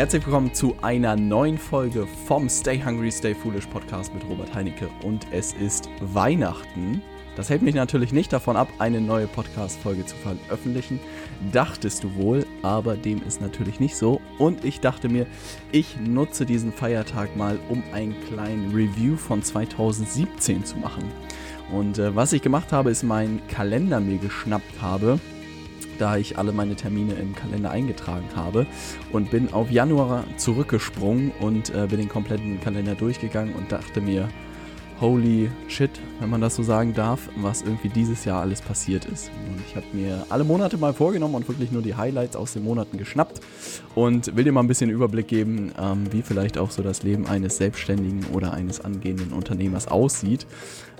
Herzlich willkommen zu einer neuen Folge vom Stay Hungry, Stay Foolish Podcast mit Robert Heinecke und es ist Weihnachten. Das hält mich natürlich nicht davon ab, eine neue Podcast-Folge zu veröffentlichen. Dachtest du wohl, aber dem ist natürlich nicht so. Und ich dachte mir, ich nutze diesen Feiertag mal, um einen kleinen Review von 2017 zu machen. Und äh, was ich gemacht habe, ist meinen Kalender mir geschnappt habe da ich alle meine Termine im Kalender eingetragen habe und bin auf Januar zurückgesprungen und äh, bin den kompletten Kalender durchgegangen und dachte mir, holy shit, wenn man das so sagen darf, was irgendwie dieses Jahr alles passiert ist. Und ich habe mir alle Monate mal vorgenommen und wirklich nur die Highlights aus den Monaten geschnappt und will dir mal ein bisschen Überblick geben, ähm, wie vielleicht auch so das Leben eines Selbstständigen oder eines angehenden Unternehmers aussieht.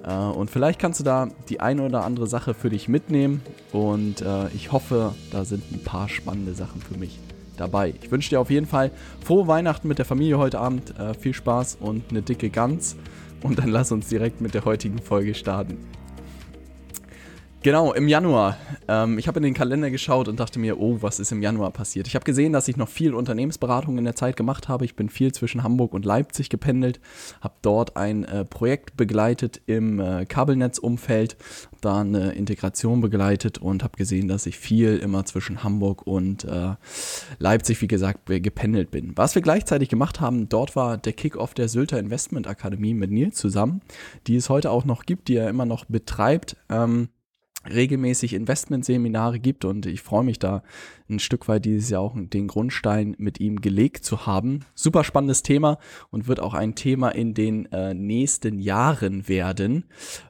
Äh, und vielleicht kannst du da die eine oder andere Sache für dich mitnehmen und äh, ich hoffe, da sind ein paar spannende Sachen für mich dabei. Ich wünsche dir auf jeden Fall frohe Weihnachten mit der Familie heute Abend, äh, viel Spaß und eine dicke Gans. Und dann lass uns direkt mit der heutigen Folge starten. Genau, im Januar. Ähm, ich habe in den Kalender geschaut und dachte mir, oh, was ist im Januar passiert? Ich habe gesehen, dass ich noch viel Unternehmensberatung in der Zeit gemacht habe. Ich bin viel zwischen Hamburg und Leipzig gependelt, habe dort ein äh, Projekt begleitet im äh, Kabelnetzumfeld, da eine Integration begleitet und habe gesehen, dass ich viel immer zwischen Hamburg und äh, Leipzig, wie gesagt, gependelt bin. Was wir gleichzeitig gemacht haben, dort war der Kickoff der Sylter Investment Akademie mit Nils zusammen, die es heute auch noch gibt, die er immer noch betreibt. Ähm, regelmäßig Investmentseminare gibt und ich freue mich da ein Stück weit dieses Jahr auch den Grundstein mit ihm gelegt zu haben. Super spannendes Thema und wird auch ein Thema in den äh, nächsten Jahren werden,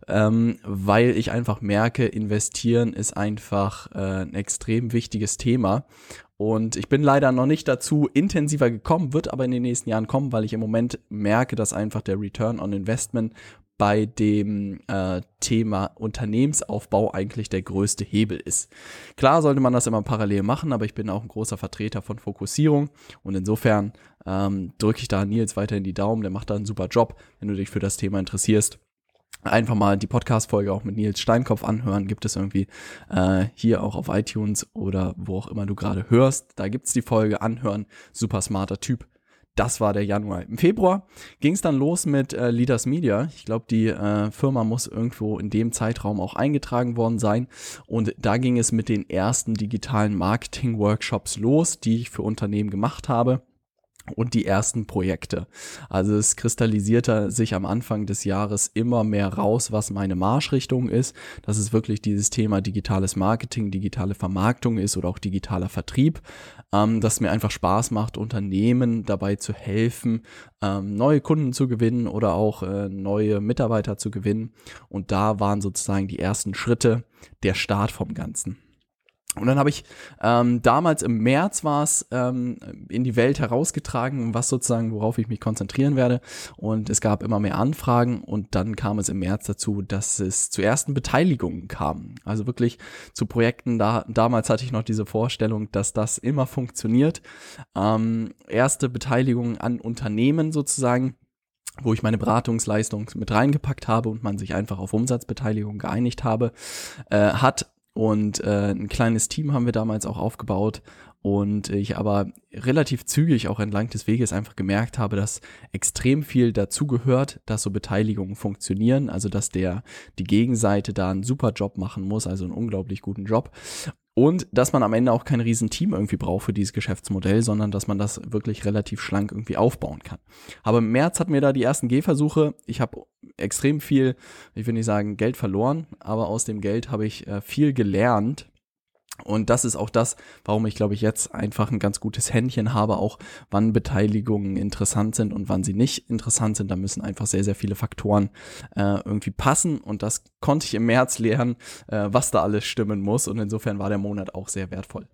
ähm, weil ich einfach merke, investieren ist einfach äh, ein extrem wichtiges Thema und ich bin leider noch nicht dazu intensiver gekommen, wird aber in den nächsten Jahren kommen, weil ich im Moment merke, dass einfach der Return on Investment bei dem äh, Thema Unternehmensaufbau eigentlich der größte Hebel ist. Klar sollte man das immer parallel machen, aber ich bin auch ein großer Vertreter von Fokussierung und insofern ähm, drücke ich da Nils weiterhin die Daumen, der macht da einen super Job, wenn du dich für das Thema interessierst einfach mal die Podcast-Folge auch mit Nils Steinkopf anhören. Gibt es irgendwie äh, hier auch auf iTunes oder wo auch immer du gerade hörst. Da gibt's die Folge anhören. Super smarter Typ. Das war der Januar. Im Februar ging es dann los mit äh, Leaders Media. Ich glaube, die äh, Firma muss irgendwo in dem Zeitraum auch eingetragen worden sein. Und da ging es mit den ersten digitalen Marketing-Workshops los, die ich für Unternehmen gemacht habe und die ersten Projekte. Also es kristallisierte sich am Anfang des Jahres immer mehr raus, was meine Marschrichtung ist, dass es wirklich dieses Thema digitales Marketing, digitale Vermarktung ist oder auch digitaler Vertrieb, ähm, dass mir einfach Spaß macht, Unternehmen dabei zu helfen, ähm, neue Kunden zu gewinnen oder auch äh, neue Mitarbeiter zu gewinnen. Und da waren sozusagen die ersten Schritte der Start vom Ganzen. Und dann habe ich ähm, damals im März war es ähm, in die Welt herausgetragen, was sozusagen, worauf ich mich konzentrieren werde. Und es gab immer mehr Anfragen und dann kam es im März dazu, dass es zu ersten Beteiligungen kam. Also wirklich zu Projekten, da damals hatte ich noch diese Vorstellung, dass das immer funktioniert. Ähm, erste Beteiligungen an Unternehmen sozusagen wo ich meine Beratungsleistung mit reingepackt habe und man sich einfach auf Umsatzbeteiligung geeinigt habe, äh, hat und äh, ein kleines Team haben wir damals auch aufgebaut und ich aber relativ zügig auch entlang des Weges einfach gemerkt habe, dass extrem viel dazugehört, dass so Beteiligungen funktionieren, also dass der die Gegenseite da einen super Job machen muss, also einen unglaublich guten Job und dass man am Ende auch kein Riesenteam irgendwie braucht für dieses Geschäftsmodell, sondern dass man das wirklich relativ schlank irgendwie aufbauen kann. Aber im März hatten wir da die ersten Gehversuche. Ich habe extrem viel, ich will nicht sagen Geld verloren, aber aus dem Geld habe ich äh, viel gelernt und das ist auch das, warum ich glaube ich jetzt einfach ein ganz gutes Händchen habe, auch wann Beteiligungen interessant sind und wann sie nicht interessant sind. Da müssen einfach sehr, sehr viele Faktoren äh, irgendwie passen. Und das konnte ich im März lernen, äh, was da alles stimmen muss. Und insofern war der Monat auch sehr wertvoll.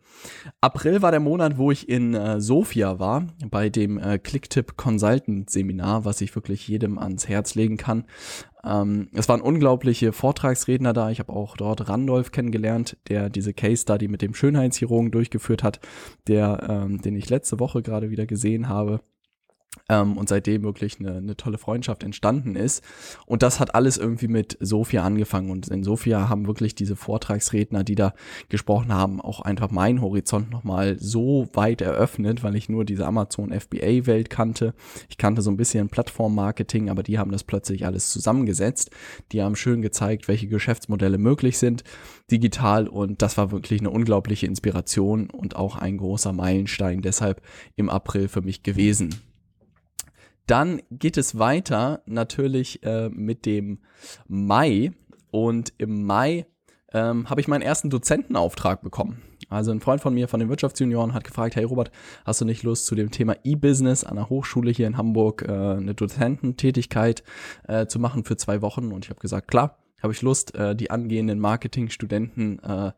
April war der Monat, wo ich in äh, Sofia war, bei dem äh, Clicktip Consultant Seminar, was ich wirklich jedem ans Herz legen kann. Ähm, es waren unglaubliche Vortragsredner da. Ich habe auch dort Randolph kennengelernt, der diese Case Study mit dem Schönheitschirurgen durchgeführt hat, der, ähm, den ich letzte Woche gerade wieder gesehen habe. Ähm, und seitdem wirklich eine, eine tolle Freundschaft entstanden ist. Und das hat alles irgendwie mit Sophia angefangen. Und in Sophia haben wirklich diese Vortragsredner, die da gesprochen haben, auch einfach meinen Horizont nochmal so weit eröffnet, weil ich nur diese Amazon FBA-Welt kannte. Ich kannte so ein bisschen Plattform-Marketing, aber die haben das plötzlich alles zusammengesetzt. Die haben schön gezeigt, welche Geschäftsmodelle möglich sind digital. Und das war wirklich eine unglaubliche Inspiration und auch ein großer Meilenstein deshalb im April für mich gewesen. Dann geht es weiter natürlich äh, mit dem Mai. Und im Mai ähm, habe ich meinen ersten Dozentenauftrag bekommen. Also ein Freund von mir von den Wirtschaftsjunioren hat gefragt, hey Robert, hast du nicht Lust zu dem Thema E-Business an der Hochschule hier in Hamburg äh, eine Dozententätigkeit äh, zu machen für zwei Wochen? Und ich habe gesagt, klar habe ich Lust, äh, die angehenden Marketingstudenten äh,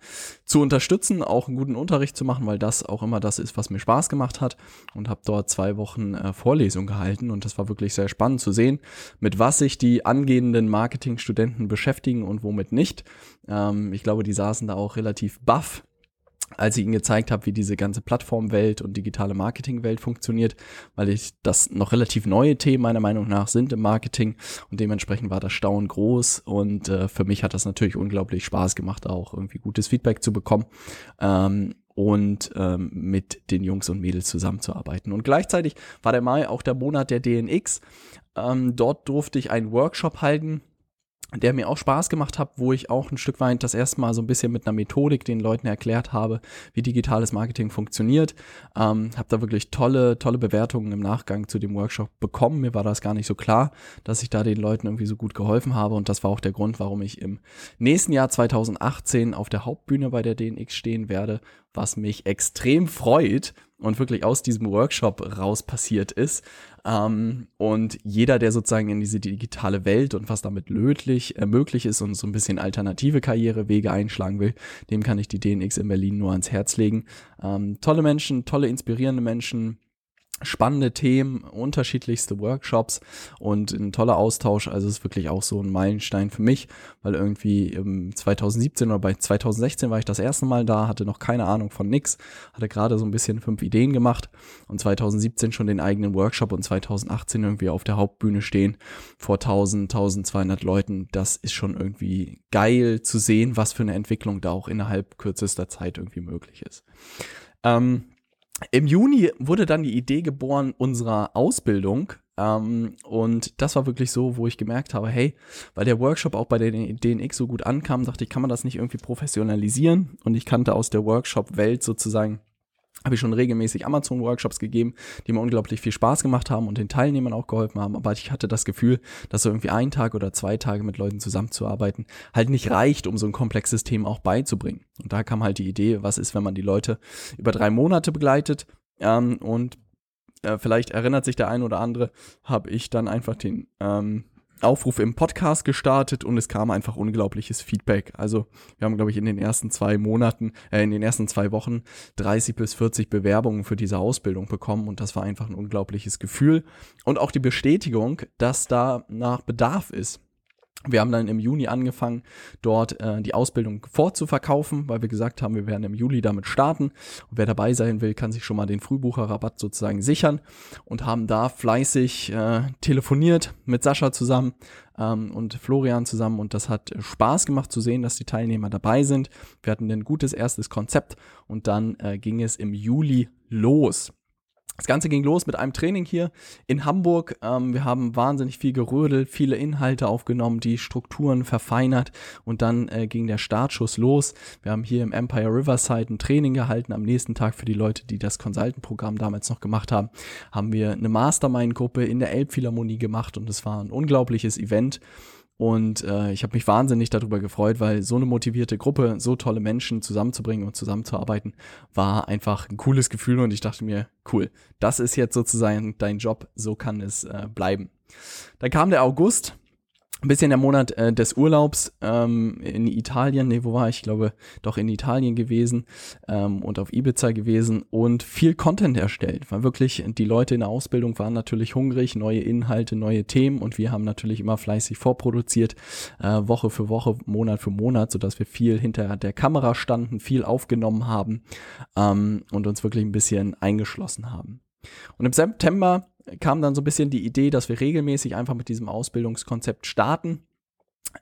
zu unterstützen, auch einen guten Unterricht zu machen, weil das auch immer das ist, was mir Spaß gemacht hat und habe dort zwei Wochen äh, Vorlesung gehalten und das war wirklich sehr spannend zu sehen, mit was sich die angehenden Marketingstudenten beschäftigen und womit nicht. Ähm, ich glaube, die saßen da auch relativ baff als ich ihnen gezeigt habe, wie diese ganze Plattformwelt und digitale Marketingwelt funktioniert, weil ich das noch relativ neue Themen meiner Meinung nach sind im Marketing und dementsprechend war das Staunen groß und äh, für mich hat das natürlich unglaublich Spaß gemacht, auch irgendwie gutes Feedback zu bekommen. Ähm, und ähm, mit den Jungs und Mädels zusammenzuarbeiten. Und gleichzeitig war der Mai auch der Monat der DNX. Ähm, dort durfte ich einen Workshop halten der mir auch Spaß gemacht hat, wo ich auch ein Stück weit das erste Mal so ein bisschen mit einer Methodik den Leuten erklärt habe, wie digitales Marketing funktioniert. Ähm, habe da wirklich tolle, tolle Bewertungen im Nachgang zu dem Workshop bekommen. Mir war das gar nicht so klar, dass ich da den Leuten irgendwie so gut geholfen habe und das war auch der Grund, warum ich im nächsten Jahr 2018 auf der Hauptbühne bei der DNX stehen werde, was mich extrem freut und wirklich aus diesem Workshop raus passiert ist. Ähm, und jeder, der sozusagen in diese digitale Welt und was damit lödlich äh, möglich ist und so ein bisschen alternative Karrierewege einschlagen will, dem kann ich die DNX in Berlin nur ans Herz legen. Ähm, tolle Menschen, tolle, inspirierende Menschen, spannende Themen, unterschiedlichste Workshops und ein toller Austausch. Also es ist wirklich auch so ein Meilenstein für mich, weil irgendwie im 2017 oder bei 2016 war ich das erste Mal da, hatte noch keine Ahnung von nix, hatte gerade so ein bisschen fünf Ideen gemacht und 2017 schon den eigenen Workshop und 2018 irgendwie auf der Hauptbühne stehen vor 1000, 1200 Leuten. Das ist schon irgendwie geil zu sehen, was für eine Entwicklung da auch innerhalb kürzester Zeit irgendwie möglich ist. Ähm, im Juni wurde dann die Idee geboren unserer Ausbildung. Ähm, und das war wirklich so, wo ich gemerkt habe, hey, weil der Workshop auch bei der DNX so gut ankam, dachte ich, kann man das nicht irgendwie professionalisieren? Und ich kannte aus der Workshop-Welt sozusagen habe ich schon regelmäßig Amazon-Workshops gegeben, die mir unglaublich viel Spaß gemacht haben und den Teilnehmern auch geholfen haben. Aber ich hatte das Gefühl, dass so irgendwie ein Tag oder zwei Tage mit Leuten zusammenzuarbeiten halt nicht reicht, um so ein komplexes Thema auch beizubringen. Und da kam halt die Idee, was ist, wenn man die Leute über drei Monate begleitet ähm, und äh, vielleicht erinnert sich der ein oder andere, habe ich dann einfach den ähm, Aufruf im Podcast gestartet und es kam einfach unglaubliches Feedback. Also wir haben, glaube ich, in den ersten zwei Monaten, äh, in den ersten zwei Wochen 30 bis 40 Bewerbungen für diese Ausbildung bekommen und das war einfach ein unglaubliches Gefühl und auch die Bestätigung, dass da nach Bedarf ist. Wir haben dann im Juni angefangen, dort äh, die Ausbildung vorzuverkaufen, weil wir gesagt haben, wir werden im Juli damit starten. Und wer dabei sein will, kann sich schon mal den Frühbucherrabatt sozusagen sichern und haben da fleißig äh, telefoniert mit Sascha zusammen ähm, und Florian zusammen. Und das hat Spaß gemacht zu sehen, dass die Teilnehmer dabei sind. Wir hatten ein gutes erstes Konzept und dann äh, ging es im Juli los. Das Ganze ging los mit einem Training hier in Hamburg. Ähm, wir haben wahnsinnig viel gerödelt, viele Inhalte aufgenommen, die Strukturen verfeinert und dann äh, ging der Startschuss los. Wir haben hier im Empire Riverside ein Training gehalten. Am nächsten Tag für die Leute, die das Consultant-Programm damals noch gemacht haben, haben wir eine Mastermind-Gruppe in der Elbphilharmonie gemacht und es war ein unglaubliches Event. Und äh, ich habe mich wahnsinnig darüber gefreut, weil so eine motivierte Gruppe, so tolle Menschen zusammenzubringen und zusammenzuarbeiten, war einfach ein cooles Gefühl und ich dachte mir, cool, das ist jetzt sozusagen dein Job, so kann es äh, bleiben. Dann kam der August ein bisschen der Monat äh, des Urlaubs ähm, in Italien, nee, wo war ich? Ich glaube, doch in Italien gewesen ähm, und auf Ibiza gewesen und viel Content erstellt, weil wirklich die Leute in der Ausbildung waren natürlich hungrig, neue Inhalte, neue Themen und wir haben natürlich immer fleißig vorproduziert, äh, Woche für Woche, Monat für Monat, sodass wir viel hinter der Kamera standen, viel aufgenommen haben ähm, und uns wirklich ein bisschen eingeschlossen haben. Und im September kam dann so ein bisschen die Idee, dass wir regelmäßig einfach mit diesem Ausbildungskonzept starten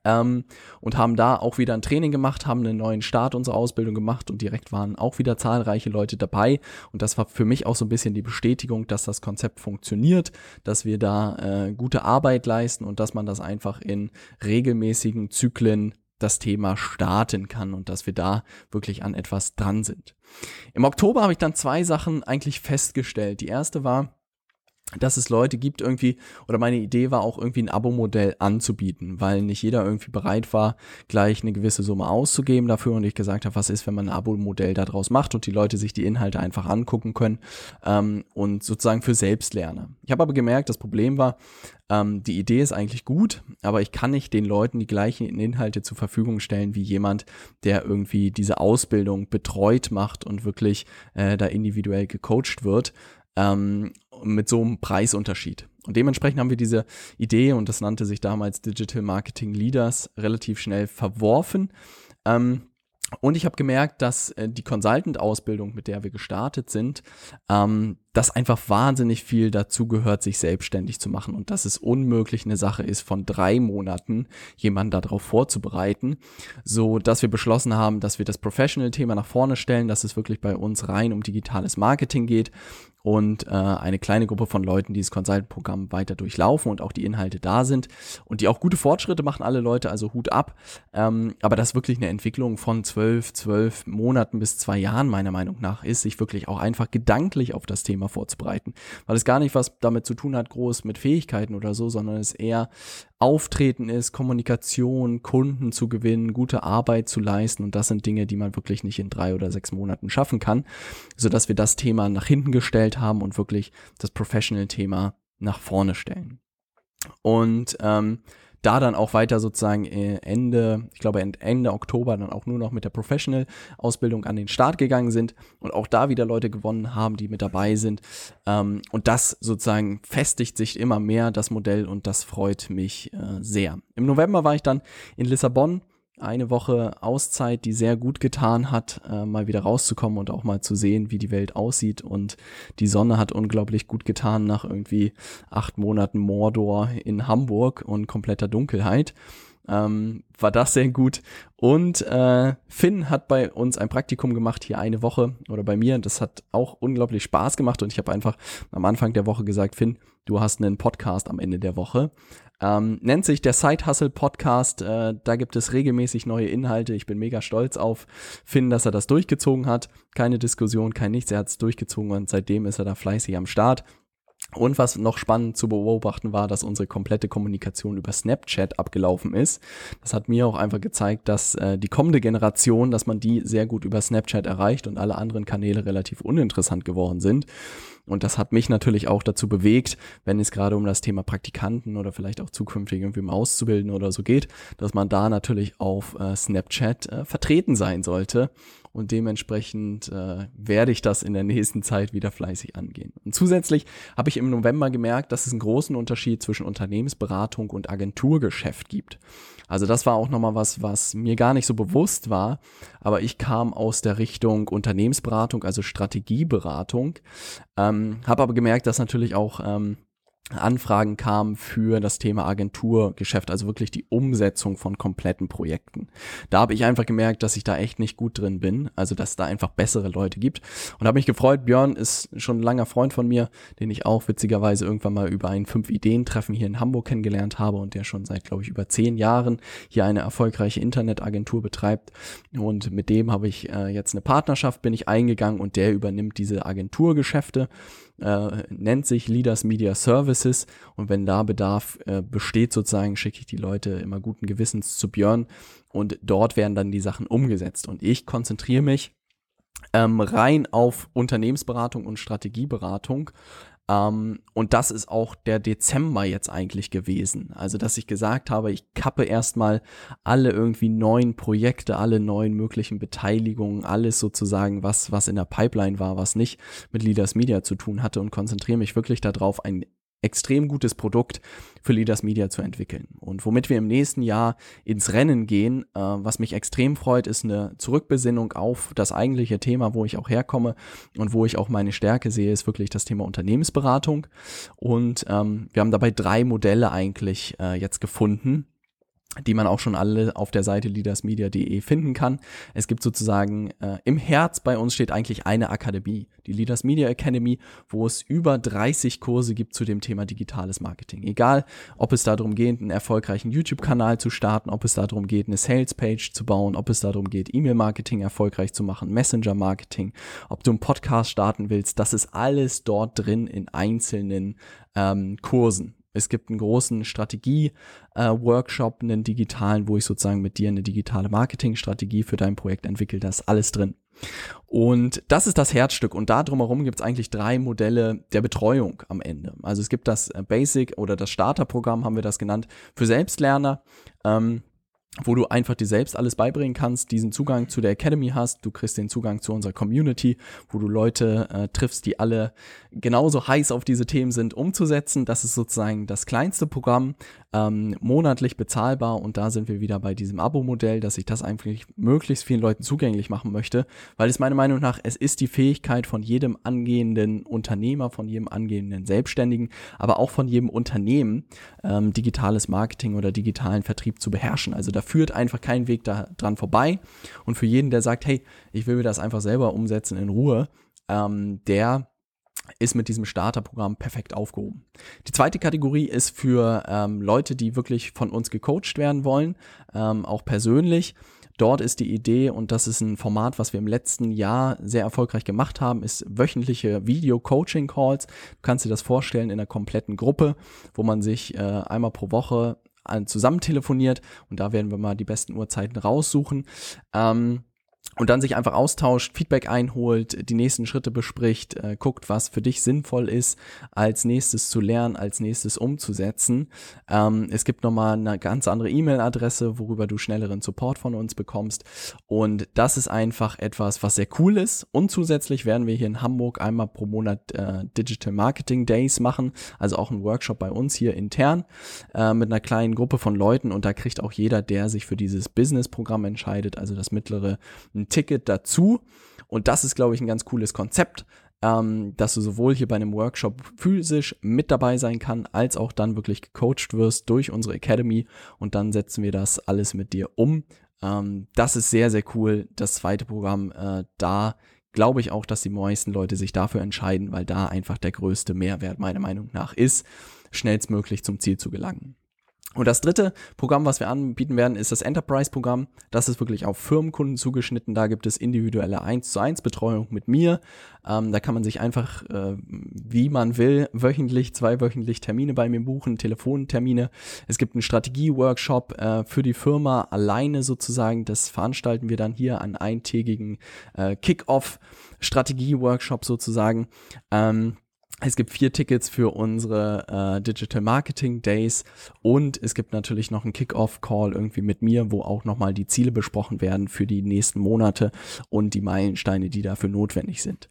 ähm, und haben da auch wieder ein Training gemacht, haben einen neuen Start unserer Ausbildung gemacht und direkt waren auch wieder zahlreiche Leute dabei. Und das war für mich auch so ein bisschen die Bestätigung, dass das Konzept funktioniert, dass wir da äh, gute Arbeit leisten und dass man das einfach in regelmäßigen Zyklen das Thema starten kann und dass wir da wirklich an etwas dran sind. Im Oktober habe ich dann zwei Sachen eigentlich festgestellt. Die erste war, dass es Leute gibt irgendwie, oder meine Idee war auch irgendwie ein Abo-Modell anzubieten, weil nicht jeder irgendwie bereit war, gleich eine gewisse Summe auszugeben dafür und ich gesagt habe, was ist, wenn man ein Abo-Modell daraus macht und die Leute sich die Inhalte einfach angucken können ähm, und sozusagen für Selbstlerner. Ich habe aber gemerkt, das Problem war, ähm, die Idee ist eigentlich gut, aber ich kann nicht den Leuten die gleichen Inhalte zur Verfügung stellen wie jemand, der irgendwie diese Ausbildung betreut macht und wirklich äh, da individuell gecoacht wird ähm, mit so einem Preisunterschied. Und dementsprechend haben wir diese Idee, und das nannte sich damals Digital Marketing Leaders, relativ schnell verworfen. Ähm, und ich habe gemerkt, dass äh, die Consultant-Ausbildung, mit der wir gestartet sind, ähm, dass einfach wahnsinnig viel dazu gehört, sich selbstständig zu machen und dass es unmöglich eine Sache ist, von drei Monaten jemanden darauf vorzubereiten, so dass wir beschlossen haben, dass wir das Professional-Thema nach vorne stellen, dass es wirklich bei uns rein um digitales Marketing geht und äh, eine kleine Gruppe von Leuten, die das Consultant-Programm weiter durchlaufen und auch die Inhalte da sind und die auch gute Fortschritte machen, alle Leute, also Hut ab. Ähm, aber das wirklich eine Entwicklung von zwölf, zwölf Monaten bis zwei Jahren meiner Meinung nach ist, sich wirklich auch einfach gedanklich auf das Thema vorzubereiten. Weil es gar nicht was damit zu tun hat, groß mit Fähigkeiten oder so, sondern es eher Auftreten ist, Kommunikation, Kunden zu gewinnen, gute Arbeit zu leisten. Und das sind Dinge, die man wirklich nicht in drei oder sechs Monaten schaffen kann, sodass wir das Thema nach hinten gestellt haben und wirklich das Professional-Thema nach vorne stellen. Und ähm, da dann auch weiter sozusagen äh, Ende, ich glaube Ende Oktober dann auch nur noch mit der Professional-Ausbildung an den Start gegangen sind und auch da wieder Leute gewonnen haben, die mit dabei sind. Ähm, und das sozusagen festigt sich immer mehr, das Modell, und das freut mich äh, sehr. Im November war ich dann in Lissabon eine Woche Auszeit, die sehr gut getan hat, äh, mal wieder rauszukommen und auch mal zu sehen, wie die Welt aussieht. Und die Sonne hat unglaublich gut getan nach irgendwie acht Monaten Mordor in Hamburg und kompletter Dunkelheit. Ähm, war das sehr gut. Und äh, Finn hat bei uns ein Praktikum gemacht, hier eine Woche oder bei mir. Das hat auch unglaublich Spaß gemacht und ich habe einfach am Anfang der Woche gesagt, Finn, du hast einen Podcast am Ende der Woche. Ähm, nennt sich der Side Hustle Podcast. Äh, da gibt es regelmäßig neue Inhalte. Ich bin mega stolz auf Finn, dass er das durchgezogen hat. Keine Diskussion, kein nichts. Er hat es durchgezogen und seitdem ist er da fleißig am Start. Und was noch spannend zu beobachten war, dass unsere komplette Kommunikation über Snapchat abgelaufen ist. Das hat mir auch einfach gezeigt, dass äh, die kommende Generation, dass man die sehr gut über Snapchat erreicht und alle anderen Kanäle relativ uninteressant geworden sind. Und das hat mich natürlich auch dazu bewegt, wenn es gerade um das Thema Praktikanten oder vielleicht auch zukünftig irgendwie im Auszubilden oder so geht, dass man da natürlich auf äh, Snapchat äh, vertreten sein sollte und dementsprechend äh, werde ich das in der nächsten Zeit wieder fleißig angehen. Und zusätzlich habe ich im November gemerkt, dass es einen großen Unterschied zwischen Unternehmensberatung und Agenturgeschäft gibt. Also das war auch nochmal was, was mir gar nicht so bewusst war, aber ich kam aus der Richtung Unternehmensberatung, also Strategieberatung, ähm, habe aber gemerkt, dass natürlich auch ähm, Anfragen kamen für das Thema Agenturgeschäft, also wirklich die Umsetzung von kompletten Projekten. Da habe ich einfach gemerkt, dass ich da echt nicht gut drin bin, also dass es da einfach bessere Leute gibt und habe mich gefreut. Björn ist schon ein langer Freund von mir, den ich auch witzigerweise irgendwann mal über ein Fünf-Ideen-Treffen hier in Hamburg kennengelernt habe und der schon seit, glaube ich, über zehn Jahren hier eine erfolgreiche Internetagentur betreibt und mit dem habe ich äh, jetzt eine Partnerschaft, bin ich eingegangen und der übernimmt diese Agenturgeschäfte äh, nennt sich Leaders Media Services. Und wenn da Bedarf äh, besteht sozusagen, schicke ich die Leute immer guten Gewissens zu Björn. Und dort werden dann die Sachen umgesetzt. Und ich konzentriere mich ähm, rein auf Unternehmensberatung und Strategieberatung ähm, und das ist auch der Dezember jetzt eigentlich gewesen. Also, dass ich gesagt habe, ich kappe erstmal alle irgendwie neuen Projekte, alle neuen möglichen Beteiligungen, alles sozusagen, was, was in der Pipeline war, was nicht mit Leaders Media zu tun hatte und konzentriere mich wirklich darauf, ein extrem gutes Produkt für Leaders Media zu entwickeln. Und womit wir im nächsten Jahr ins Rennen gehen, äh, was mich extrem freut, ist eine Zurückbesinnung auf das eigentliche Thema, wo ich auch herkomme und wo ich auch meine Stärke sehe, ist wirklich das Thema Unternehmensberatung. Und ähm, wir haben dabei drei Modelle eigentlich äh, jetzt gefunden, die man auch schon alle auf der Seite leadersmedia.de finden kann. Es gibt sozusagen äh, im Herz bei uns steht eigentlich eine Akademie, die Leaders Media Academy, wo es über 30 Kurse gibt zu dem Thema digitales Marketing. Egal, ob es darum geht, einen erfolgreichen YouTube-Kanal zu starten, ob es darum geht, eine Sales-Page zu bauen, ob es darum geht, E-Mail-Marketing erfolgreich zu machen, Messenger-Marketing, ob du einen Podcast starten willst, das ist alles dort drin in einzelnen ähm, Kursen. Es gibt einen großen Strategie-Workshop, äh, einen digitalen, wo ich sozusagen mit dir eine digitale Marketingstrategie für dein Projekt entwickle. Da ist alles drin. Und das ist das Herzstück. Und da drumherum gibt es eigentlich drei Modelle der Betreuung am Ende. Also es gibt das äh, Basic oder das Starterprogramm, haben wir das genannt, für Selbstlerner. Ähm, wo du einfach dir selbst alles beibringen kannst, diesen Zugang zu der Academy hast, du kriegst den Zugang zu unserer Community, wo du Leute äh, triffst, die alle genauso heiß auf diese Themen sind, umzusetzen. Das ist sozusagen das kleinste Programm, ähm, monatlich bezahlbar und da sind wir wieder bei diesem Abo-Modell, dass ich das eigentlich möglichst vielen Leuten zugänglich machen möchte, weil es meiner Meinung nach, es ist die Fähigkeit von jedem angehenden Unternehmer, von jedem angehenden Selbstständigen, aber auch von jedem Unternehmen, ähm, digitales Marketing oder digitalen Vertrieb zu beherrschen. Also da führt einfach kein Weg daran vorbei. Und für jeden, der sagt, hey, ich will mir das einfach selber umsetzen in Ruhe, ähm, der ist mit diesem Starterprogramm perfekt aufgehoben. Die zweite Kategorie ist für ähm, Leute, die wirklich von uns gecoacht werden wollen, ähm, auch persönlich. Dort ist die Idee, und das ist ein Format, was wir im letzten Jahr sehr erfolgreich gemacht haben, ist wöchentliche Video-Coaching-Calls. Du kannst dir das vorstellen in einer kompletten Gruppe, wo man sich äh, einmal pro Woche zusammen telefoniert und da werden wir mal die besten Uhrzeiten raussuchen. Ähm, und dann sich einfach austauscht, Feedback einholt, die nächsten Schritte bespricht, äh, guckt, was für dich sinnvoll ist, als nächstes zu lernen, als nächstes umzusetzen. Ähm, es gibt nochmal eine ganz andere E-Mail-Adresse, worüber du schnelleren Support von uns bekommst. Und das ist einfach etwas, was sehr cool ist. Und zusätzlich werden wir hier in Hamburg einmal pro Monat äh, Digital Marketing Days machen, also auch ein Workshop bei uns hier intern äh, mit einer kleinen Gruppe von Leuten. Und da kriegt auch jeder, der sich für dieses Business-Programm entscheidet, also das mittlere, ein Ticket dazu. Und das ist, glaube ich, ein ganz cooles Konzept, ähm, dass du sowohl hier bei einem Workshop physisch mit dabei sein kann, als auch dann wirklich gecoacht wirst durch unsere Academy. Und dann setzen wir das alles mit dir um. Ähm, das ist sehr, sehr cool. Das zweite Programm, äh, da glaube ich auch, dass die meisten Leute sich dafür entscheiden, weil da einfach der größte Mehrwert meiner Meinung nach ist, schnellstmöglich zum Ziel zu gelangen. Und das dritte Programm, was wir anbieten werden, ist das Enterprise-Programm. Das ist wirklich auf Firmenkunden zugeschnitten. Da gibt es individuelle 1 zu 1 Betreuung mit mir. Ähm, da kann man sich einfach, äh, wie man will, wöchentlich, zweiwöchentlich Termine bei mir buchen, Telefontermine. Es gibt einen Strategie-Workshop äh, für die Firma alleine sozusagen. Das veranstalten wir dann hier an eintägigen äh, Kick-Off-Strategie-Workshop sozusagen. Ähm, es gibt vier Tickets für unsere äh, Digital Marketing Days und es gibt natürlich noch einen Kick-Off-Call irgendwie mit mir, wo auch nochmal die Ziele besprochen werden für die nächsten Monate und die Meilensteine, die dafür notwendig sind.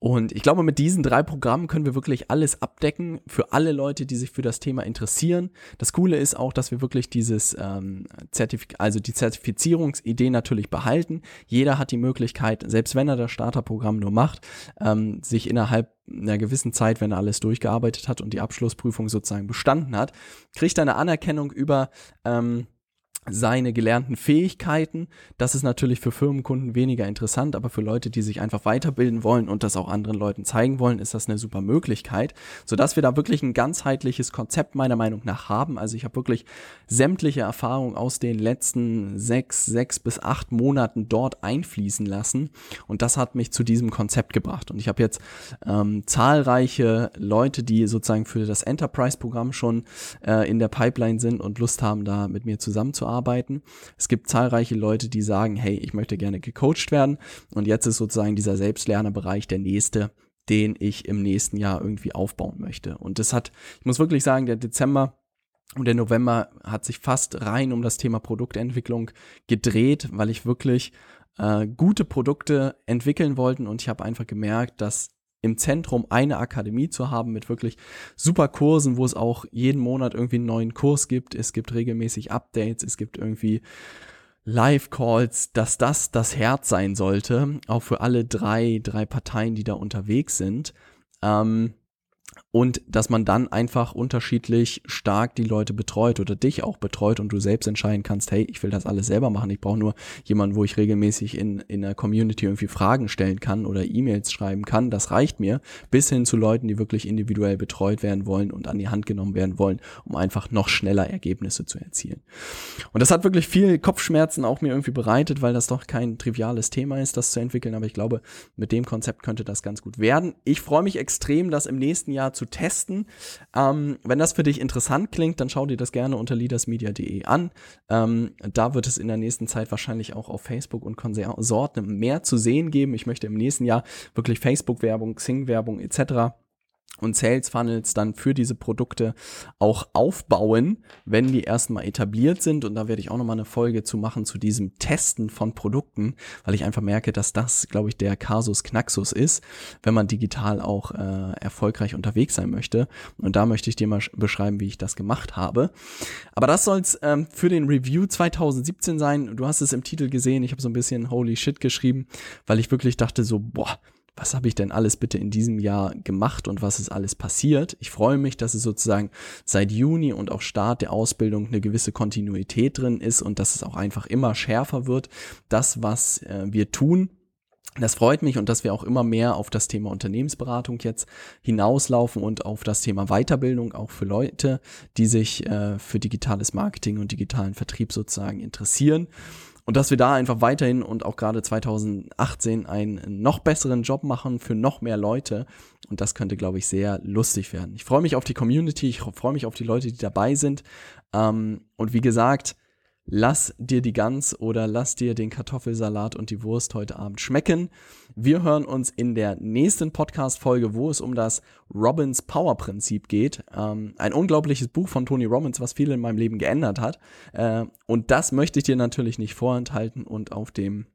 Und ich glaube, mit diesen drei Programmen können wir wirklich alles abdecken für alle Leute, die sich für das Thema interessieren. Das Coole ist auch, dass wir wirklich dieses ähm, Zertifik also die Zertifizierungsidee natürlich behalten. Jeder hat die Möglichkeit, selbst wenn er das Starterprogramm nur macht, ähm, sich innerhalb einer gewissen Zeit, wenn er alles durchgearbeitet hat und die Abschlussprüfung sozusagen bestanden hat, kriegt er eine Anerkennung über ähm, seine gelernten Fähigkeiten. Das ist natürlich für Firmenkunden weniger interessant, aber für Leute, die sich einfach weiterbilden wollen und das auch anderen Leuten zeigen wollen, ist das eine super Möglichkeit, sodass wir da wirklich ein ganzheitliches Konzept meiner Meinung nach haben. Also ich habe wirklich sämtliche Erfahrungen aus den letzten sechs, sechs bis acht Monaten dort einfließen lassen und das hat mich zu diesem Konzept gebracht. Und ich habe jetzt ähm, zahlreiche Leute, die sozusagen für das Enterprise-Programm schon äh, in der Pipeline sind und Lust haben, da mit mir zusammenzuarbeiten arbeiten. Es gibt zahlreiche Leute, die sagen, hey, ich möchte gerne gecoacht werden. Und jetzt ist sozusagen dieser Selbstlernerbereich der nächste, den ich im nächsten Jahr irgendwie aufbauen möchte. Und das hat, ich muss wirklich sagen, der Dezember und der November hat sich fast rein um das Thema Produktentwicklung gedreht, weil ich wirklich äh, gute Produkte entwickeln wollte und ich habe einfach gemerkt, dass im Zentrum eine Akademie zu haben mit wirklich super Kursen, wo es auch jeden Monat irgendwie einen neuen Kurs gibt. Es gibt regelmäßig Updates, es gibt irgendwie Live-Calls, dass das das Herz sein sollte, auch für alle drei, drei Parteien, die da unterwegs sind. Ähm, und dass man dann einfach unterschiedlich stark die Leute betreut oder dich auch betreut und du selbst entscheiden kannst, hey, ich will das alles selber machen, ich brauche nur jemanden, wo ich regelmäßig in, in der Community irgendwie Fragen stellen kann oder E-Mails schreiben kann, das reicht mir, bis hin zu Leuten, die wirklich individuell betreut werden wollen und an die Hand genommen werden wollen, um einfach noch schneller Ergebnisse zu erzielen. Und das hat wirklich viel Kopfschmerzen auch mir irgendwie bereitet, weil das doch kein triviales Thema ist, das zu entwickeln, aber ich glaube, mit dem Konzept könnte das ganz gut werden. Ich freue mich extrem, das im nächsten Jahr zu testen. Ähm, wenn das für dich interessant klingt, dann schau dir das gerne unter leadersmedia.de an. Ähm, da wird es in der nächsten Zeit wahrscheinlich auch auf Facebook und Konsorten mehr zu sehen geben. Ich möchte im nächsten Jahr wirklich Facebook-Werbung, Xing-Werbung etc und Sales Funnels dann für diese Produkte auch aufbauen, wenn die erstmal etabliert sind. Und da werde ich auch nochmal eine Folge zu machen zu diesem Testen von Produkten, weil ich einfach merke, dass das, glaube ich, der Kasus Knaxus ist, wenn man digital auch äh, erfolgreich unterwegs sein möchte. Und da möchte ich dir mal beschreiben, wie ich das gemacht habe. Aber das soll es ähm, für den Review 2017 sein. Du hast es im Titel gesehen. Ich habe so ein bisschen Holy Shit geschrieben, weil ich wirklich dachte so, boah, was habe ich denn alles bitte in diesem Jahr gemacht und was ist alles passiert. Ich freue mich, dass es sozusagen seit Juni und auch Start der Ausbildung eine gewisse Kontinuität drin ist und dass es auch einfach immer schärfer wird, das, was äh, wir tun. Das freut mich und dass wir auch immer mehr auf das Thema Unternehmensberatung jetzt hinauslaufen und auf das Thema Weiterbildung auch für Leute, die sich äh, für digitales Marketing und digitalen Vertrieb sozusagen interessieren. Und dass wir da einfach weiterhin und auch gerade 2018 einen noch besseren Job machen für noch mehr Leute. Und das könnte, glaube ich, sehr lustig werden. Ich freue mich auf die Community, ich freue mich auf die Leute, die dabei sind. Ähm, und wie gesagt, lass dir die Gans oder lass dir den Kartoffelsalat und die Wurst heute Abend schmecken. Wir hören uns in der nächsten Podcast-Folge, wo es um das Robbins Power Prinzip geht. Ähm, ein unglaubliches Buch von Tony Robbins, was viel in meinem Leben geändert hat. Äh, und das möchte ich dir natürlich nicht vorenthalten und auf dem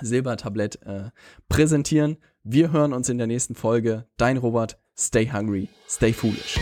Silbertablett äh, präsentieren. Wir hören uns in der nächsten Folge. Dein Robert, stay hungry, stay foolish.